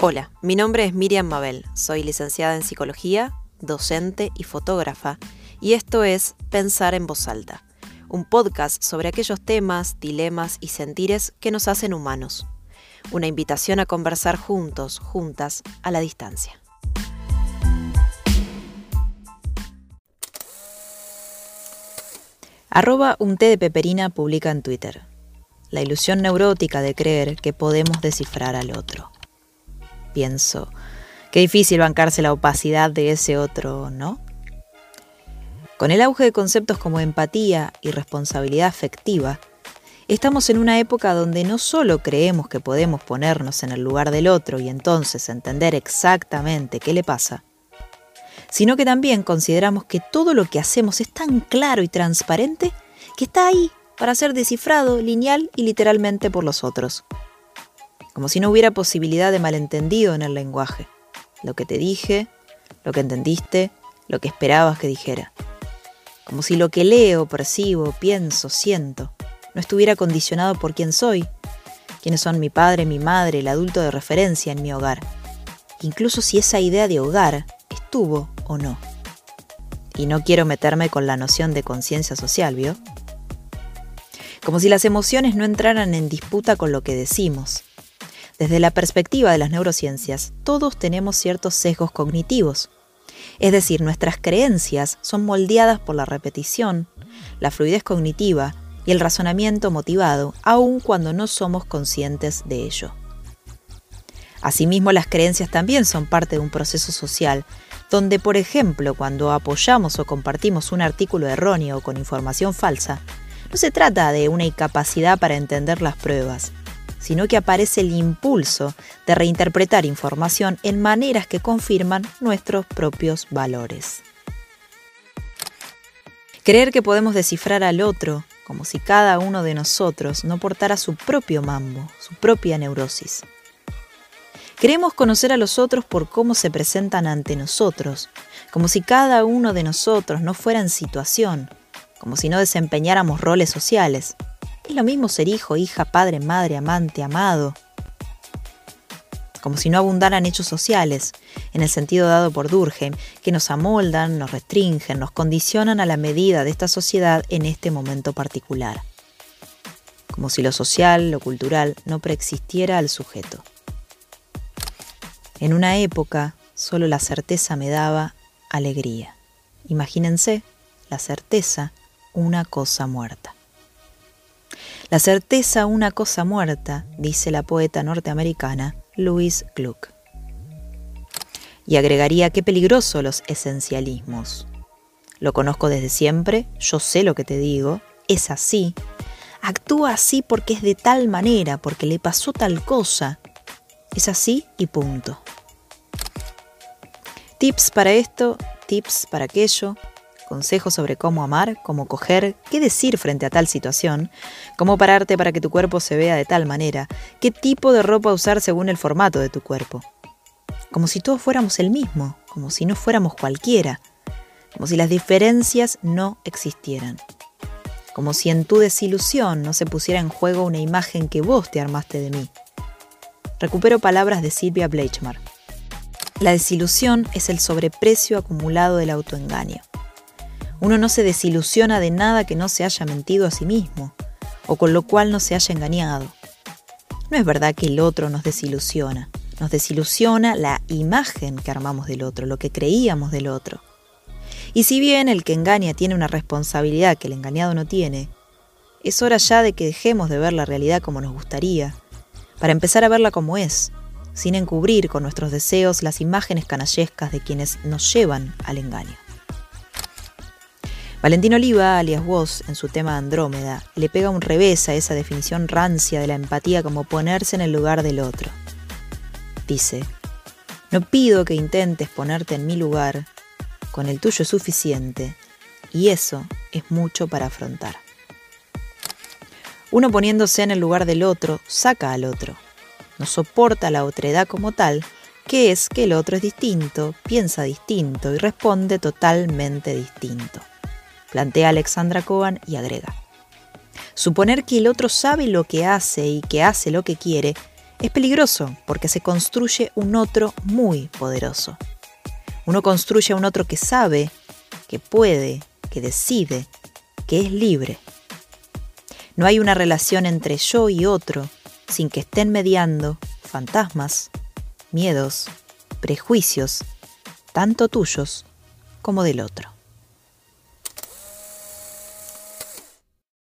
Hola, mi nombre es Miriam Mabel, soy licenciada en psicología, docente y fotógrafa, y esto es Pensar en voz alta, un podcast sobre aquellos temas, dilemas y sentires que nos hacen humanos. Una invitación a conversar juntos, juntas, a la distancia. Arroba un té de peperina publica en Twitter. La ilusión neurótica de creer que podemos descifrar al otro. Pienso, qué difícil bancarse la opacidad de ese otro, ¿no? Con el auge de conceptos como empatía y responsabilidad afectiva, estamos en una época donde no solo creemos que podemos ponernos en el lugar del otro y entonces entender exactamente qué le pasa, sino que también consideramos que todo lo que hacemos es tan claro y transparente que está ahí para ser descifrado lineal y literalmente por los otros. Como si no hubiera posibilidad de malentendido en el lenguaje. Lo que te dije, lo que entendiste, lo que esperabas que dijera. Como si lo que leo, percibo, pienso, siento, no estuviera condicionado por quién soy, quiénes son mi padre, mi madre, el adulto de referencia en mi hogar. Incluso si esa idea de hogar estuvo o no. Y no quiero meterme con la noción de conciencia social, ¿vio? Como si las emociones no entraran en disputa con lo que decimos. Desde la perspectiva de las neurociencias, todos tenemos ciertos sesgos cognitivos. Es decir, nuestras creencias son moldeadas por la repetición, la fluidez cognitiva y el razonamiento motivado, aun cuando no somos conscientes de ello. Asimismo, las creencias también son parte de un proceso social donde, por ejemplo, cuando apoyamos o compartimos un artículo erróneo con información falsa, no se trata de una incapacidad para entender las pruebas, sino que aparece el impulso de reinterpretar información en maneras que confirman nuestros propios valores. Creer que podemos descifrar al otro como si cada uno de nosotros no portara su propio mambo, su propia neurosis. Queremos conocer a los otros por cómo se presentan ante nosotros, como si cada uno de nosotros no fuera en situación, como si no desempeñáramos roles sociales. Es lo mismo ser hijo, hija, padre, madre, amante, amado. Como si no abundaran hechos sociales, en el sentido dado por Durkheim, que nos amoldan, nos restringen, nos condicionan a la medida de esta sociedad en este momento particular. Como si lo social, lo cultural, no preexistiera al sujeto. En una época solo la certeza me daba alegría. Imagínense la certeza una cosa muerta. La certeza una cosa muerta, dice la poeta norteamericana Louise Gluck. Y agregaría qué peligroso los esencialismos. Lo conozco desde siempre, yo sé lo que te digo, es así, actúa así porque es de tal manera, porque le pasó tal cosa, es así y punto. Tips para esto, tips para aquello, consejos sobre cómo amar, cómo coger, qué decir frente a tal situación, cómo pararte para que tu cuerpo se vea de tal manera, qué tipo de ropa usar según el formato de tu cuerpo. Como si todos fuéramos el mismo, como si no fuéramos cualquiera, como si las diferencias no existieran. Como si en tu desilusión no se pusiera en juego una imagen que vos te armaste de mí. Recupero palabras de Silvia Bleichmar. La desilusión es el sobreprecio acumulado del autoengaño. Uno no se desilusiona de nada que no se haya mentido a sí mismo, o con lo cual no se haya engañado. No es verdad que el otro nos desilusiona, nos desilusiona la imagen que armamos del otro, lo que creíamos del otro. Y si bien el que engaña tiene una responsabilidad que el engañado no tiene, es hora ya de que dejemos de ver la realidad como nos gustaría, para empezar a verla como es, sin encubrir con nuestros deseos las imágenes canallescas de quienes nos llevan al engaño. Valentín Oliva, alias Woz, en su tema Andrómeda, le pega un revés a esa definición rancia de la empatía como ponerse en el lugar del otro. Dice, no pido que intentes ponerte en mi lugar, con el tuyo es suficiente, y eso es mucho para afrontar. Uno poniéndose en el lugar del otro, saca al otro, no soporta la otredad como tal, que es que el otro es distinto, piensa distinto y responde totalmente distinto. Plantea Alexandra Cohen y agrega. Suponer que el otro sabe lo que hace y que hace lo que quiere Es peligroso porque se construye un otro muy poderoso. Uno construye a un otro que sabe, que puede, que decide, que es libre. No hay una relación entre yo y otro sin que estén mediando fantasmas, miedos, prejuicios, tanto tuyos como del otro.